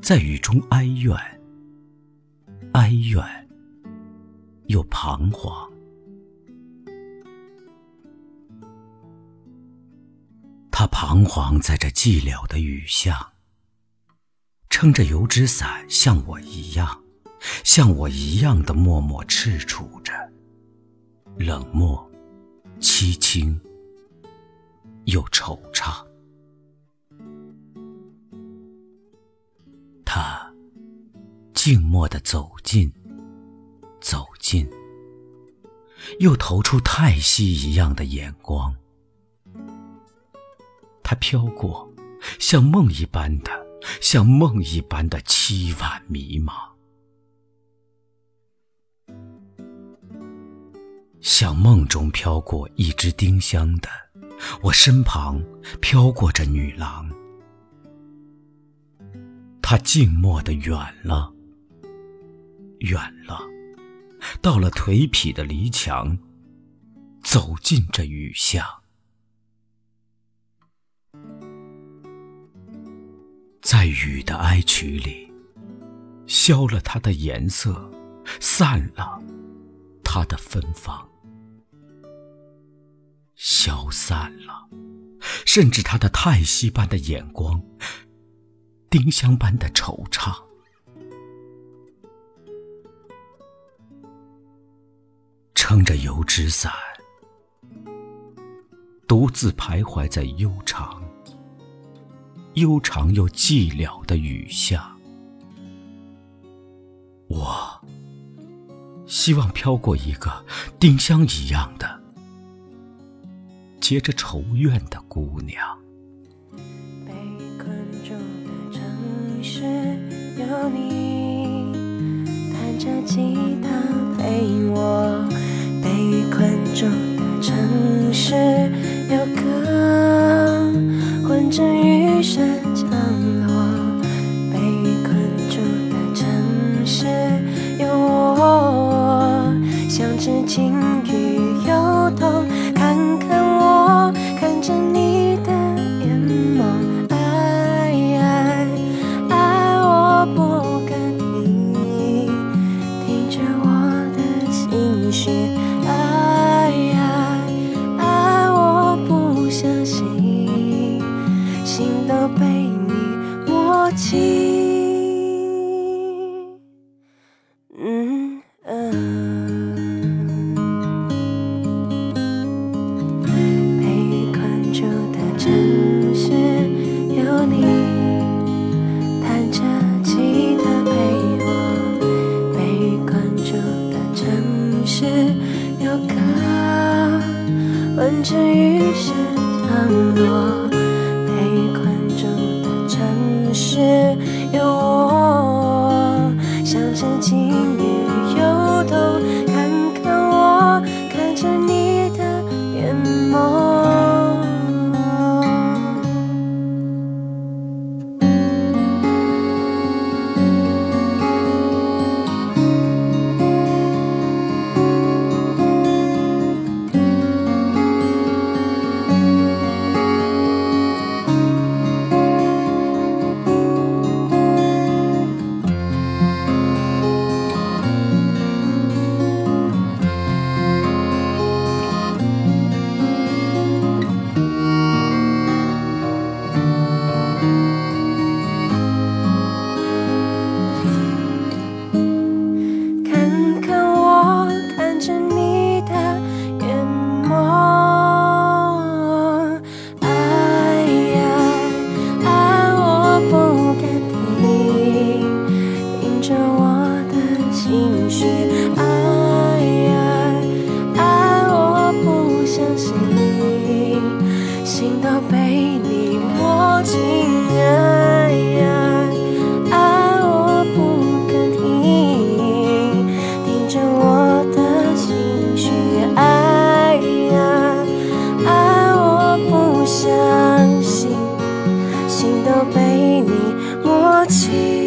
在雨中哀怨，哀怨又彷徨。他彷徨在这寂寥的雨巷，撑着油纸伞，像我一样，像我一样的默默踟蹰着，冷漠、凄清又惆怅。静默地走近，走近，又投出叹息一样的眼光。他飘过，像梦一般的，像梦一般的凄婉迷茫，像梦中飘过一只丁香的，我身旁飘过这女郎，她静默的远了，远了，到了颓圮的篱墙，走进这雨巷。在雨的哀曲里，消了它的颜色，散了它的芬芳，消散了，甚至它的叹息般的眼光，丁香般的惆怅，着油纸伞，独自徘徊在悠长。悠长又寂寥的雨下，我希望飘过一个丁香一样的、结着愁怨的姑娘。被困住的城市有你，闻着雨声降落。爱爱爱，我不相信，心都被你摸清。爱爱爱，我不敢听，听着我的心绪。爱爱爱，我不相信，心都被你摸清。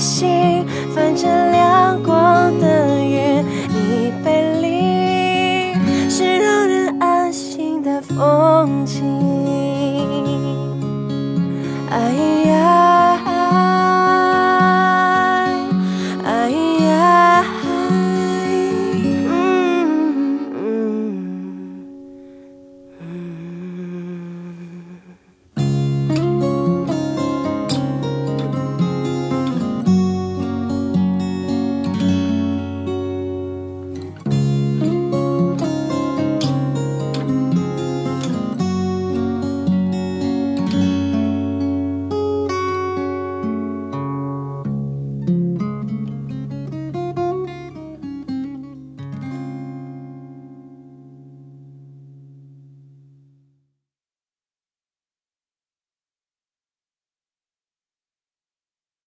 心反正